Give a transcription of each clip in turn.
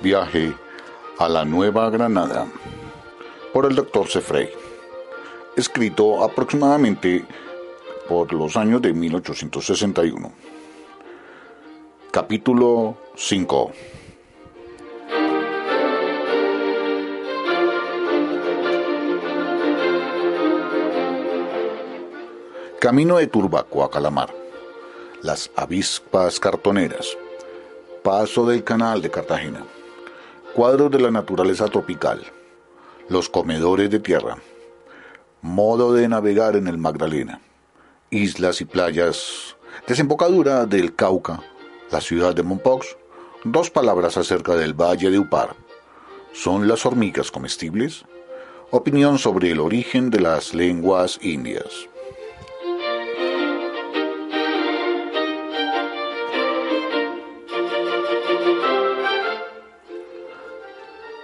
Viaje a la Nueva Granada por el Dr. Sefrey, escrito aproximadamente por los años de 1861. Capítulo 5 Camino de Turbaco a Calamar. Las avispas cartoneras. Paso del canal de Cartagena. Cuadros de la naturaleza tropical. Los comedores de tierra. Modo de navegar en el Magdalena. Islas y playas. Desembocadura del Cauca. La ciudad de Mompox. Dos palabras acerca del Valle de Upar. ¿Son las hormigas comestibles? Opinión sobre el origen de las lenguas indias.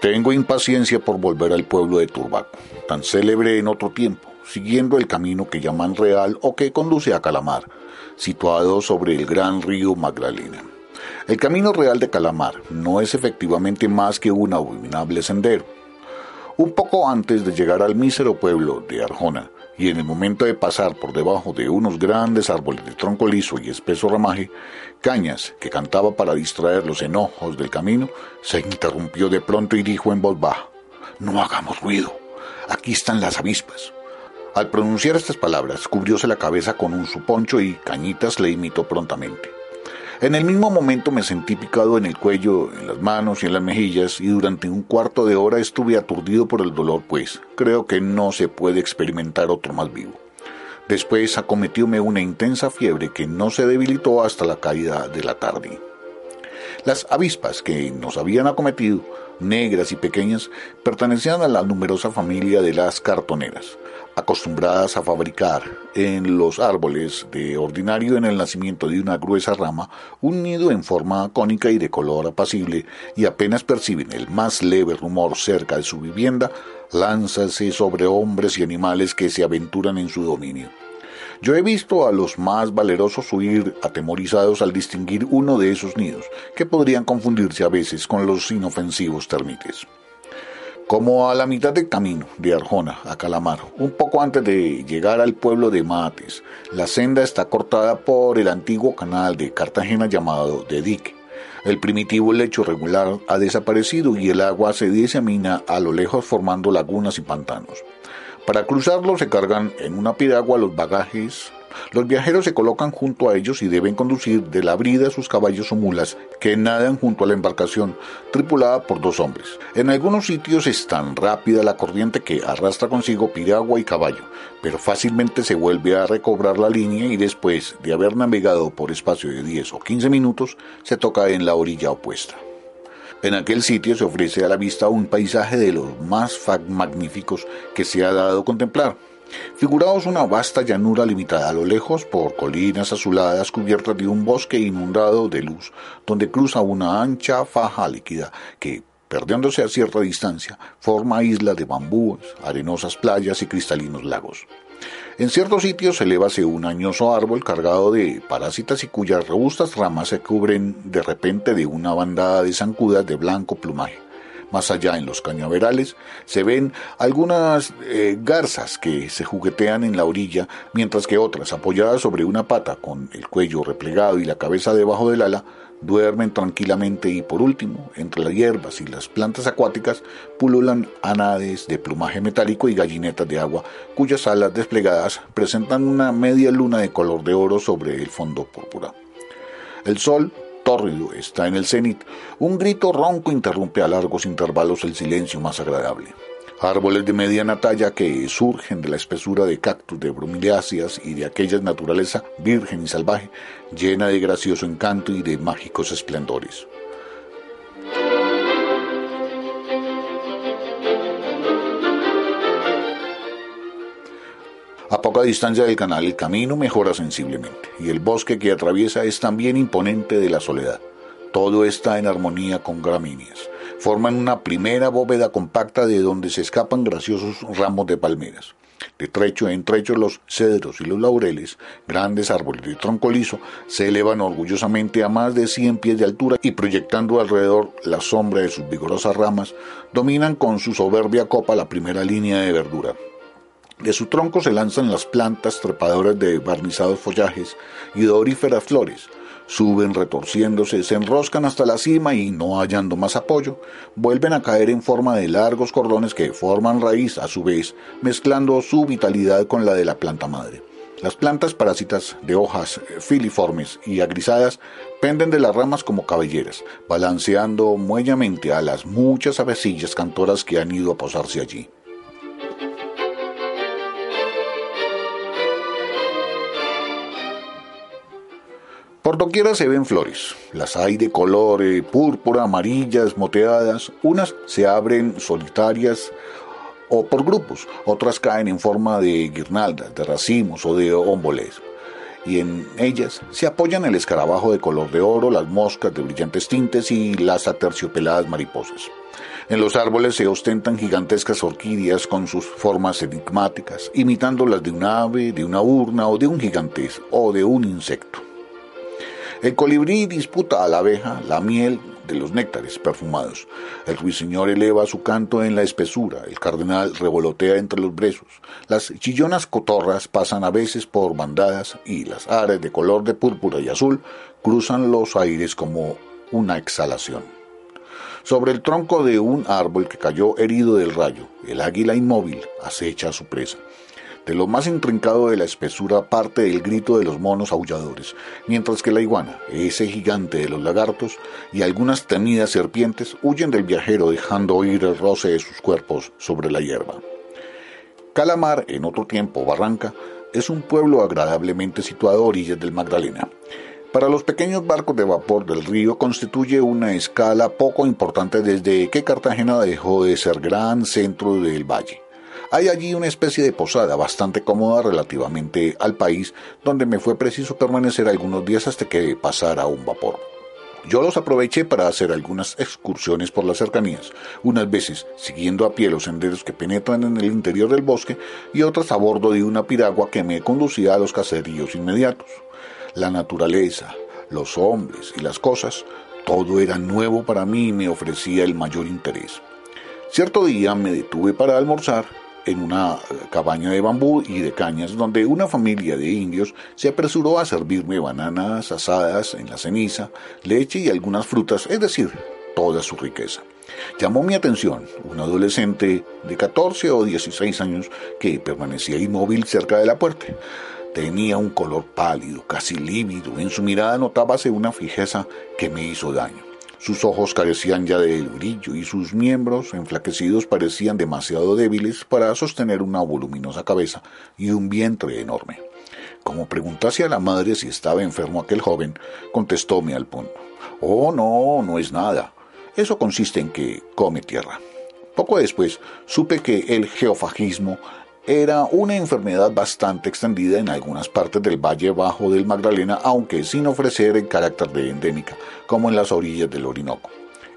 Tengo impaciencia por volver al pueblo de Turbaco, tan célebre en otro tiempo, siguiendo el camino que llaman Real o que conduce a Calamar, situado sobre el gran río Magdalena. El camino real de Calamar no es efectivamente más que un abominable sendero. Un poco antes de llegar al mísero pueblo de Arjona, y en el momento de pasar por debajo de unos grandes árboles de tronco liso y espeso ramaje, Cañas, que cantaba para distraer los enojos del camino, se interrumpió de pronto y dijo en voz baja, No hagamos ruido, aquí están las avispas. Al pronunciar estas palabras, cubrióse la cabeza con un suponcho y Cañitas le imitó prontamente. En el mismo momento me sentí picado en el cuello, en las manos y en las mejillas y durante un cuarto de hora estuve aturdido por el dolor, pues creo que no se puede experimentar otro más vivo. Después acometióme una intensa fiebre que no se debilitó hasta la caída de la tarde. Las avispas que nos habían acometido, negras y pequeñas, pertenecían a la numerosa familia de las cartoneras acostumbradas a fabricar en los árboles de ordinario en el nacimiento de una gruesa rama un nido en forma cónica y de color apacible y apenas perciben el más leve rumor cerca de su vivienda, lánzase sobre hombres y animales que se aventuran en su dominio. Yo he visto a los más valerosos huir atemorizados al distinguir uno de esos nidos, que podrían confundirse a veces con los inofensivos termites. Como a la mitad del camino de Arjona a Calamar, un poco antes de llegar al pueblo de Mates, la senda está cortada por el antiguo canal de Cartagena llamado de Dique. El primitivo lecho regular ha desaparecido y el agua se disemina a lo lejos formando lagunas y pantanos. Para cruzarlo se cargan en una piragua los bagajes, los viajeros se colocan junto a ellos y deben conducir de la brida sus caballos o mulas que nadan junto a la embarcación, tripulada por dos hombres. En algunos sitios es tan rápida la corriente que arrastra consigo piragua y caballo, pero fácilmente se vuelve a recobrar la línea y después de haber navegado por espacio de 10 o 15 minutos, se toca en la orilla opuesta. En aquel sitio se ofrece a la vista un paisaje de los más magníficos que se ha dado a contemplar. Figuraos una vasta llanura limitada a lo lejos por colinas azuladas cubiertas de un bosque inundado de luz, donde cruza una ancha faja líquida que, perdiéndose a cierta distancia, forma islas de bambúes, arenosas playas y cristalinos lagos. En ciertos sitios elévase un añoso árbol cargado de parásitas y cuyas robustas ramas se cubren de repente de una bandada de zancudas de blanco plumaje. Más allá, en los cañaverales, se ven algunas eh, garzas que se juguetean en la orilla, mientras que otras, apoyadas sobre una pata, con el cuello replegado y la cabeza debajo del ala, duermen tranquilamente y por último, entre las hierbas y las plantas acuáticas, pululan anades de plumaje metálico y gallinetas de agua, cuyas alas desplegadas presentan una media luna de color de oro sobre el fondo púrpura. El sol tórrido está en el cenit, un grito ronco interrumpe a largos intervalos el silencio más agradable. Árboles de mediana talla que surgen de la espesura de cactus, de bromeliáceas y de aquella naturaleza virgen y salvaje, llena de gracioso encanto y de mágicos esplendores. A poca distancia del canal el camino mejora sensiblemente y el bosque que atraviesa es también imponente de la soledad. Todo está en armonía con gramíneas. Forman una primera bóveda compacta de donde se escapan graciosos ramos de palmeras. De trecho en trecho los cedros y los laureles, grandes árboles de tronco liso, se elevan orgullosamente a más de 100 pies de altura y proyectando alrededor la sombra de sus vigorosas ramas, dominan con su soberbia copa la primera línea de verdura. De su tronco se lanzan las plantas trepadoras de barnizados follajes y doríferas flores, Suben retorciéndose, se enroscan hasta la cima y, no hallando más apoyo, vuelven a caer en forma de largos cordones que forman raíz a su vez, mezclando su vitalidad con la de la planta madre. Las plantas parásitas de hojas filiformes y agrisadas penden de las ramas como cabelleras, balanceando muellamente a las muchas avecillas cantoras que han ido a posarse allí. Por doquiera se ven flores. Las hay de color púrpura, amarillas, moteadas. Unas se abren solitarias o por grupos, otras caen en forma de guirnaldas, de racimos o de ómboles. Y en ellas se apoyan el escarabajo de color de oro, las moscas de brillantes tintes y las aterciopeladas mariposas. En los árboles se ostentan gigantescas orquídeas con sus formas enigmáticas, imitando las de un ave, de una urna o de un gigantes o de un insecto. El colibrí disputa a la abeja la miel de los néctares perfumados. El ruiseñor eleva su canto en la espesura, el cardenal revolotea entre los brezos. Las chillonas cotorras pasan a veces por bandadas y las ares de color de púrpura y azul cruzan los aires como una exhalación. Sobre el tronco de un árbol que cayó herido del rayo, el águila inmóvil acecha a su presa. De lo más intrincado de la espesura parte el grito de los monos aulladores, mientras que la iguana, ese gigante de los lagartos, y algunas temidas serpientes huyen del viajero dejando oír el roce de sus cuerpos sobre la hierba. Calamar, en otro tiempo Barranca, es un pueblo agradablemente situado a orillas del Magdalena. Para los pequeños barcos de vapor del río constituye una escala poco importante desde que Cartagena dejó de ser gran centro del valle. Hay allí una especie de posada bastante cómoda relativamente al país, donde me fue preciso permanecer algunos días hasta que pasara un vapor. Yo los aproveché para hacer algunas excursiones por las cercanías, unas veces siguiendo a pie los senderos que penetran en el interior del bosque y otras a bordo de una piragua que me conducía a los caseríos inmediatos. La naturaleza, los hombres y las cosas, todo era nuevo para mí y me ofrecía el mayor interés. Cierto día me detuve para almorzar en una cabaña de bambú y de cañas donde una familia de indios se apresuró a servirme bananas asadas en la ceniza, leche y algunas frutas, es decir, toda su riqueza. Llamó mi atención un adolescente de 14 o 16 años que permanecía inmóvil cerca de la puerta. Tenía un color pálido, casi lívido, en su mirada notábase una fijeza que me hizo daño. Sus ojos carecían ya de brillo y sus miembros enflaquecidos parecían demasiado débiles para sostener una voluminosa cabeza y un vientre enorme. Como preguntase a la madre si estaba enfermo aquel joven, contestóme al punto. Oh, no, no es nada. Eso consiste en que come tierra. Poco después supe que el geofagismo era una enfermedad bastante extendida en algunas partes del Valle Bajo del Magdalena, aunque sin ofrecer el carácter de endémica, como en las orillas del Orinoco.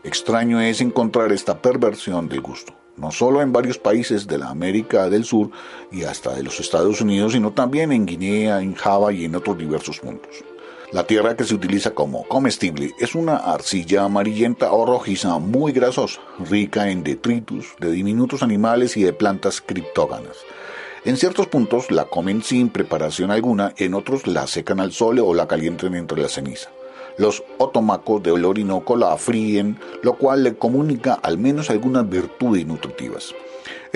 Extraño es encontrar esta perversión del gusto, no solo en varios países de la América del Sur y hasta de los Estados Unidos, sino también en Guinea, en Java y en otros diversos puntos. La tierra que se utiliza como comestible es una arcilla amarillenta o rojiza muy grasosa, rica en detritus de diminutos animales y de plantas criptóganas. En ciertos puntos la comen sin preparación alguna, en otros la secan al sol o la calientan entre la ceniza. Los otomacos de Orinoco la fríen, lo cual le comunica al menos algunas virtudes nutritivas.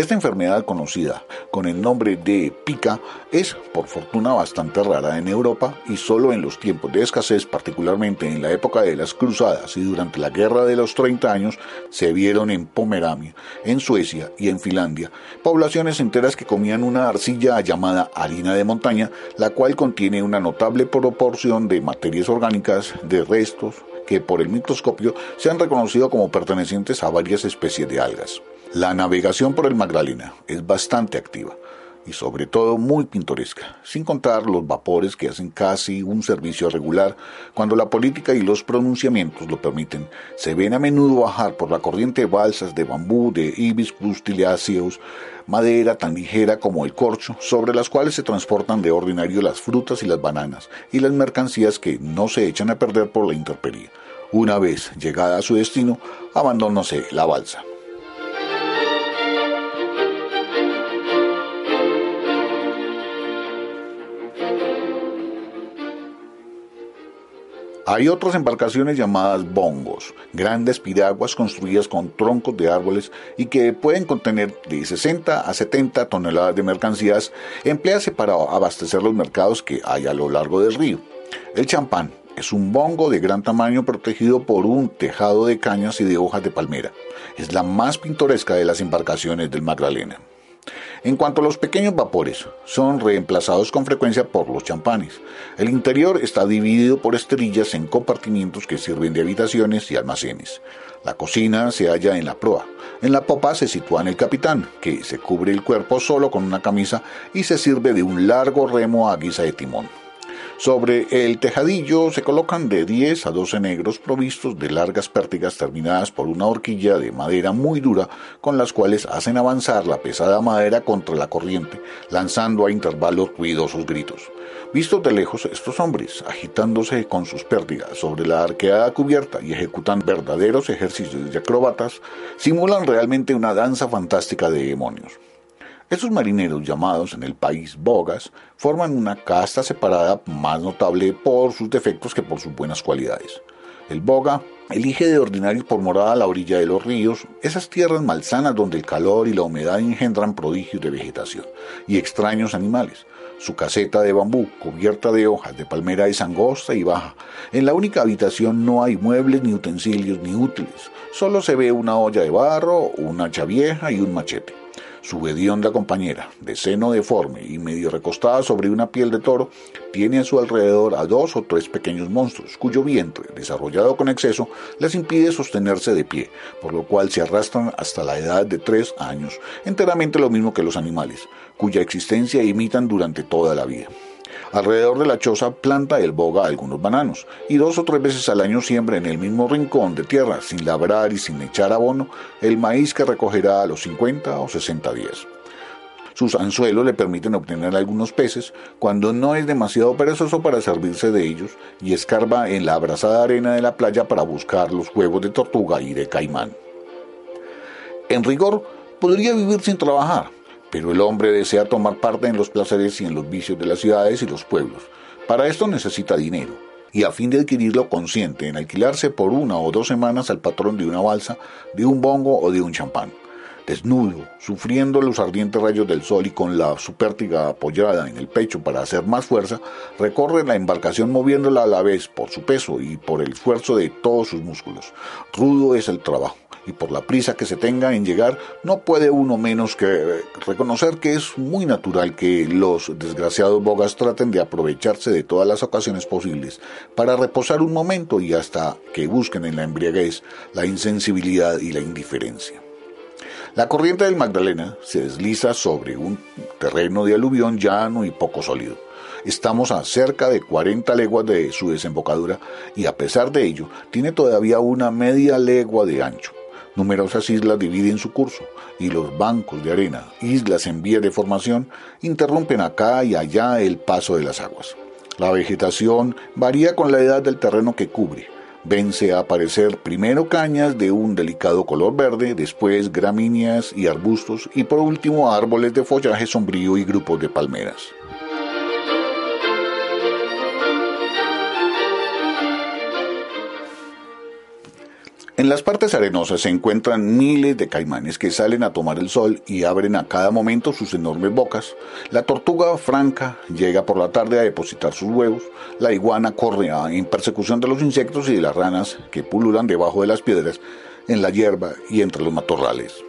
Esta enfermedad conocida con el nombre de pica es, por fortuna, bastante rara en Europa y solo en los tiempos de escasez, particularmente en la época de las cruzadas y durante la Guerra de los 30 años, se vieron en Pomerania, en Suecia y en Finlandia, poblaciones enteras que comían una arcilla llamada harina de montaña, la cual contiene una notable proporción de materias orgánicas, de restos, que por el microscopio se han reconocido como pertenecientes a varias especies de algas. La navegación por el Magdalena es bastante activa. y sobre todo muy pintoresca, sin contar los vapores que hacen casi un servicio regular cuando la política y los pronunciamientos lo permiten. Se ven a menudo bajar por la corriente balsas de bambú, de hibiscus tiliaceus, madera tan ligera como el corcho, sobre las cuales se transportan de ordinario las frutas y las bananas y las mercancías que no se echan a perder por la intemperie. Una vez llegada a su destino, abandónase la balsa. Hay otras embarcaciones llamadas bongos, grandes piraguas construidas con troncos de árboles y que pueden contener de 60 a 70 toneladas de mercancías, emplease para abastecer los mercados que hay a lo largo del río. El champán es un bongo de gran tamaño protegido por un tejado de cañas y de hojas de palmera. Es la más pintoresca de las embarcaciones del Magdalena. En cuanto a los pequeños vapores, son reemplazados con frecuencia por los champanes. El interior está dividido por esterillas en compartimientos que sirven de habitaciones y almacenes. La cocina se halla en la proa. En la popa se sitúa el capitán, que se cubre el cuerpo solo con una camisa y se sirve de un largo remo a guisa de timón. Sobre el tejadillo se colocan de 10 a 12 negros provistos de largas pértigas terminadas por una horquilla de madera muy dura con las cuales hacen avanzar la pesada madera contra la corriente, lanzando a intervalos ruidosos gritos. Vistos de lejos, estos hombres, agitándose con sus pértigas sobre la arqueada cubierta y ejecutando verdaderos ejercicios de acróbatas, simulan realmente una danza fantástica de demonios. Estos marineros llamados en el país bogas forman una casta separada más notable por sus defectos que por sus buenas cualidades. El boga elige de ordinario por morada la orilla de los ríos, esas tierras malsanas donde el calor y la humedad engendran prodigios de vegetación y extraños animales. Su caseta de bambú, cubierta de hojas de palmera, es angosta y baja. En la única habitación no hay muebles ni utensilios ni útiles. Solo se ve una olla de barro, una hacha vieja y un machete. Su hedionda compañera, de seno deforme y medio recostada sobre una piel de toro, tiene a su alrededor a dos o tres pequeños monstruos, cuyo vientre, desarrollado con exceso, les impide sostenerse de pie, por lo cual se arrastran hasta la edad de tres años, enteramente lo mismo que los animales, cuya existencia imitan durante toda la vida. Alrededor de la choza planta el boga algunos bananos y dos o tres veces al año siembra en el mismo rincón de tierra, sin labrar y sin echar abono, el maíz que recogerá a los 50 o 60 días. Sus anzuelos le permiten obtener algunos peces cuando no es demasiado perezoso para servirse de ellos y escarba en la abrasada arena de la playa para buscar los huevos de tortuga y de caimán. En rigor, podría vivir sin trabajar, pero el hombre desea tomar parte en los placeres y en los vicios de las ciudades y los pueblos. Para esto necesita dinero, y a fin de adquirirlo consiente en alquilarse por una o dos semanas al patrón de una balsa, de un bongo o de un champán. Desnudo, sufriendo los ardientes rayos del sol y con la su pértiga apoyada en el pecho para hacer más fuerza, recorre la embarcación moviéndola a la vez por su peso y por el esfuerzo de todos sus músculos. Rudo es el trabajo y por la prisa que se tenga en llegar, no puede uno menos que reconocer que es muy natural que los desgraciados bogas traten de aprovecharse de todas las ocasiones posibles para reposar un momento y hasta que busquen en la embriaguez la insensibilidad y la indiferencia. La corriente del Magdalena se desliza sobre un terreno de aluvión llano y poco sólido. Estamos a cerca de 40 leguas de su desembocadura y a pesar de ello tiene todavía una media legua de ancho. Numerosas islas dividen su curso y los bancos de arena, islas en vía de formación, interrumpen acá y allá el paso de las aguas. La vegetación varía con la edad del terreno que cubre. Vence a aparecer primero cañas de un delicado color verde, después gramíneas y arbustos y por último árboles de follaje sombrío y grupos de palmeras. En las partes arenosas se encuentran miles de caimanes que salen a tomar el sol y abren a cada momento sus enormes bocas. La tortuga franca llega por la tarde a depositar sus huevos. La iguana corre en persecución de los insectos y de las ranas que pululan debajo de las piedras, en la hierba y entre los matorrales.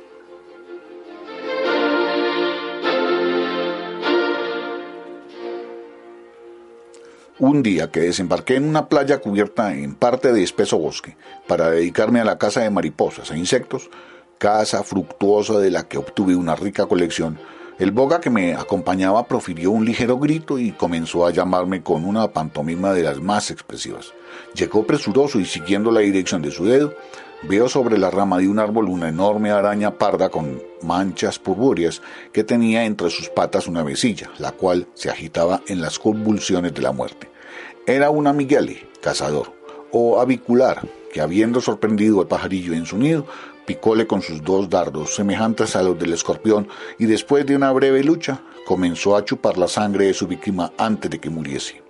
Un día que desembarqué en una playa cubierta en parte de espeso bosque para dedicarme a la caza de mariposas e insectos, caza fructuosa de la que obtuve una rica colección, El boga que me acompañaba profirió un ligero grito y comenzó a llamarme con una pantomima de las más expresivas. Llegó presuroso y siguiendo la dirección de su dedo, veo sobre la rama de un árbol una enorme araña parda con manchas purpúreas que tenía entre sus patas una vecilla, la cual se agitaba en las convulsiones de la muerte. Era un amigueli, cazador, o avicular, que habiendo sorprendido al pajarillo en su nido, picóle con sus dos dardos semejantes a los del escorpión y después de una breve lucha comenzó a chupar la sangre de su víctima antes de que muriese.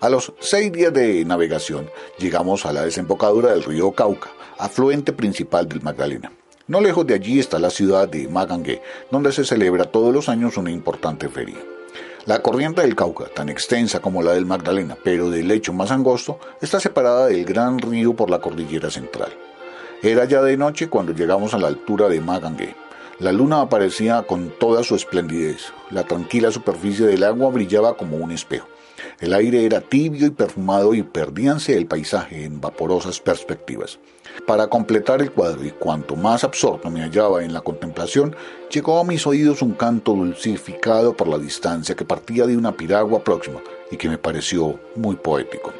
A los seis días de navegación llegamos a la desembocadura del río Cauca, afluente principal del Magdalena. No lejos de allí está la ciudad de Magangué, donde se celebra todos los años una importante feria. La corriente del Cauca, tan extensa como la del Magdalena, pero de lecho más angosto, está separada del gran río por la cordillera central. Era ya de noche cuando llegamos a la altura de Magangué. La luna aparecía con toda su esplendidez. La tranquila superficie del agua brillaba como un espejo. El aire era tibio y perfumado y perdíanse el paisaje en vaporosas perspectivas. Para completar el cuadro y cuanto más absorto me hallaba en la contemplación, llegó a mis oídos un canto dulcificado por la distancia que partía de una piragua próxima y que me pareció muy poético.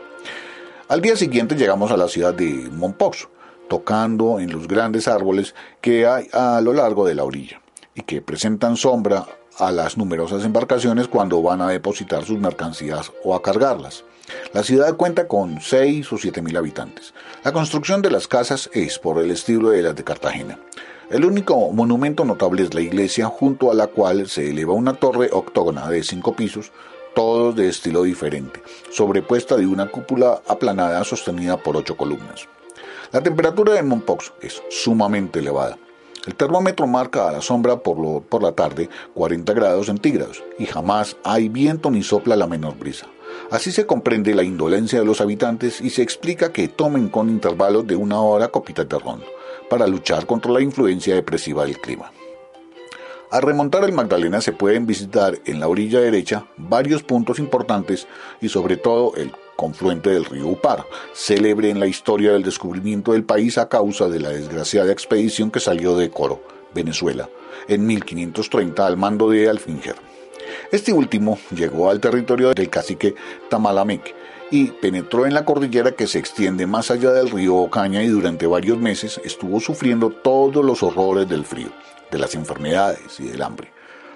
Al día siguiente llegamos a la ciudad de Monpox, tocando en los grandes árboles que hay a lo largo de la orilla y que presentan sombra a las numerosas embarcaciones cuando van a depositar sus mercancías o a cargarlas. La ciudad cuenta con 6 o 7 mil habitantes. La construcción de las casas es por el estilo de las de Cartagena. El único monumento notable es la iglesia, junto a la cual se eleva una torre octógona de cinco pisos, todos de estilo diferente, sobrepuesta de una cúpula aplanada sostenida por ocho columnas. La temperatura de Monpox es sumamente elevada. El termómetro marca a la sombra por, por la tarde 40 grados centígrados y jamás hay viento ni sopla la menor brisa. Así se comprende la indolencia de los habitantes y se explica que tomen con intervalos de una hora copitas de ron para luchar contra la influencia depresiva del clima. Al remontar el Magdalena se pueden visitar en la orilla derecha varios puntos importantes y sobre todo el confluente del río Upar, célebre en la historia del descubrimiento del país a causa de la desgraciada expedición que salió de Coro, Venezuela, en 1530 al mando de Alfinger. Este último llegó al territorio del cacique Tamalamec y penetró en la cordillera que se extiende más allá del río Ocaña y durante varios meses estuvo sufriendo todos los horrores del frío, de las enfermedades y del hambre.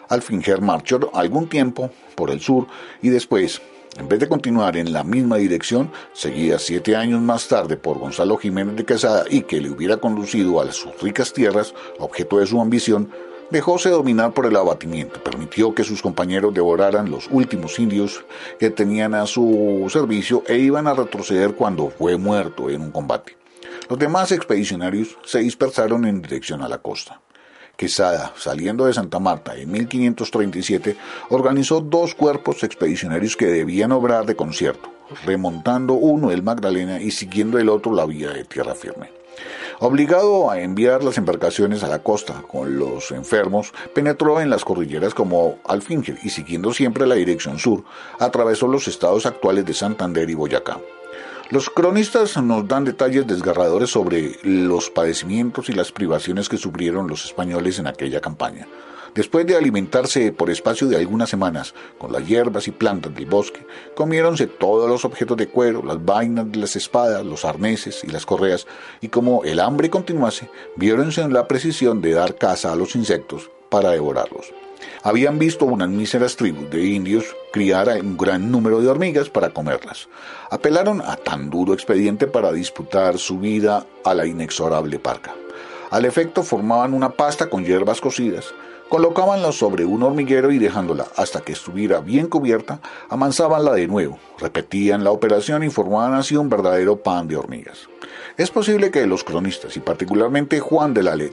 Alfinger marchó algún tiempo por el sur y después, en vez de continuar en la misma dirección, seguida siete años más tarde por Gonzalo Jiménez de Quesada y que le hubiera conducido a sus ricas tierras, objeto de su ambición, dejóse dominar por el abatimiento, permitió que sus compañeros devoraran los últimos indios que tenían a su servicio e iban a retroceder cuando fue muerto en un combate. Los demás expedicionarios se dispersaron en dirección a la costa. Quesada, saliendo de Santa Marta en 1537, organizó dos cuerpos expedicionarios que debían obrar de concierto, remontando uno el Magdalena y siguiendo el otro la vía de tierra firme. Obligado a enviar las embarcaciones a la costa con los enfermos, penetró en las cordilleras como Alfinger y siguiendo siempre la dirección sur, atravesó los estados actuales de Santander y Boyacá. Los cronistas nos dan detalles desgarradores sobre los padecimientos y las privaciones que sufrieron los españoles en aquella campaña. Después de alimentarse por espacio de algunas semanas con las hierbas y plantas del bosque, comiéronse todos los objetos de cuero, las vainas de las espadas, los arneses y las correas, y como el hambre continuase, viéronse en la precisión de dar caza a los insectos para devorarlos. Habían visto unas míseras tribus de indios criar un gran número de hormigas para comerlas. Apelaron a tan duro expediente para disputar su vida a la inexorable parca. Al efecto formaban una pasta con hierbas cocidas, colocábanla sobre un hormiguero y dejándola hasta que estuviera bien cubierta, amansábanla de nuevo, repetían la operación y formaban así un verdadero pan de hormigas. Es posible que los cronistas, y particularmente Juan de la Led,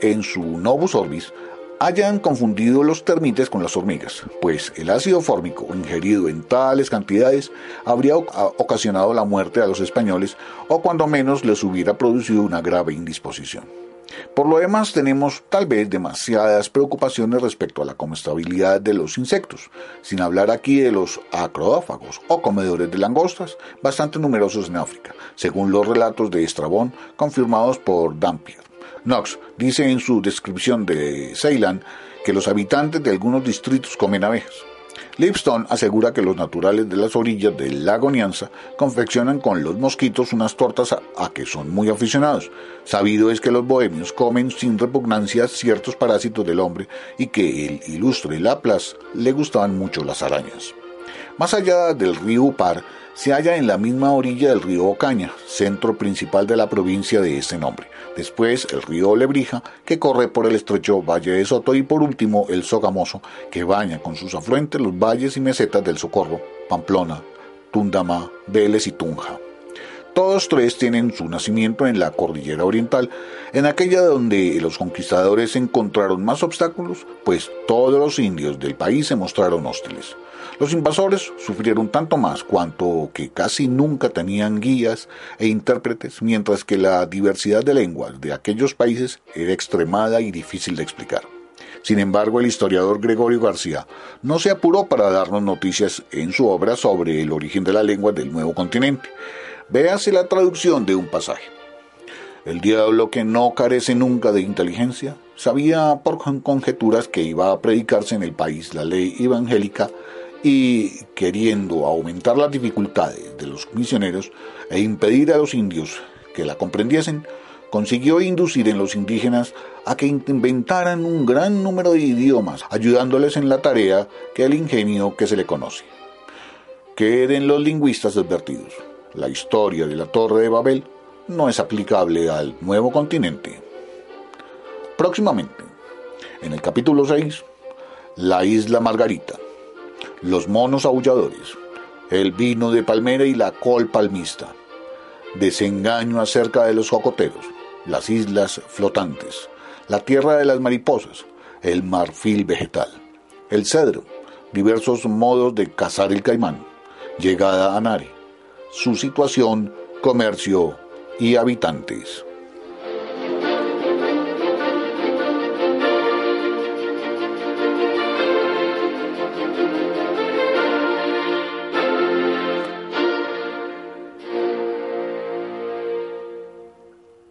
en su Novus Orbis, hayan confundido los termites con las hormigas, pues el ácido fórmico ingerido en tales cantidades habría ocasionado la muerte a los españoles o cuando menos les hubiera producido una grave indisposición. Por lo demás, tenemos tal vez demasiadas preocupaciones respecto a la comestabilidad de los insectos, sin hablar aquí de los acrodófagos o comedores de langostas, bastante numerosos en África, según los relatos de Estrabón confirmados por Dampier. Knox dice en su descripción de Ceylan que los habitantes de algunos distritos comen abejas. Lipstone asegura que los naturales de las orillas del lago Nianza confeccionan con los mosquitos unas tortas a, que son muy aficionados. Sabido es que los bohemios comen sin repugnancia ciertos parásitos del hombre y que el ilustre Laplace le gustaban mucho las arañas. Más allá del río Upar, se halla en la misma orilla del río Ocaña, centro principal de la provincia de este nombre. Después el río Lebrija, que corre por el estrecho Valle de Soto, y por último el Sogamoso, que baña con sus afluentes los valles y mesetas del Socorro, Pamplona, Tundama, Vélez y Tunja. Todos tres tienen su nacimiento en la cordillera oriental, en aquella donde los conquistadores encontraron más obstáculos, pues todos los indios del país se mostraron hostiles. Los invasores sufrieron tanto más cuanto que casi nunca tenían guías e intérpretes, mientras que la diversidad de lenguas de aquellos países era extremada y difícil de explicar. Sin embargo, el historiador Gregorio García no se apuró para darnos noticias en su obra sobre el origen de la lengua del nuevo continente. Véase la traducción de un pasaje. El diablo que no carece nunca de inteligencia sabía por conjeturas que iba a predicarse en el país la ley evangélica y queriendo aumentar las dificultades de los misioneros e impedir a los indios que la comprendiesen, consiguió inducir en los indígenas a que inventaran un gran número de idiomas, ayudándoles en la tarea que el ingenio que se le conoce. Queden los lingüistas advertidos. La historia de la Torre de Babel no es aplicable al nuevo continente. Próximamente, en el capítulo 6, la isla Margarita los monos aulladores, el vino de palmera y la col palmista, desengaño acerca de los cocoteros, las islas flotantes, la tierra de las mariposas, el marfil vegetal, el cedro, diversos modos de cazar el caimán, llegada a Nare, su situación, comercio y habitantes.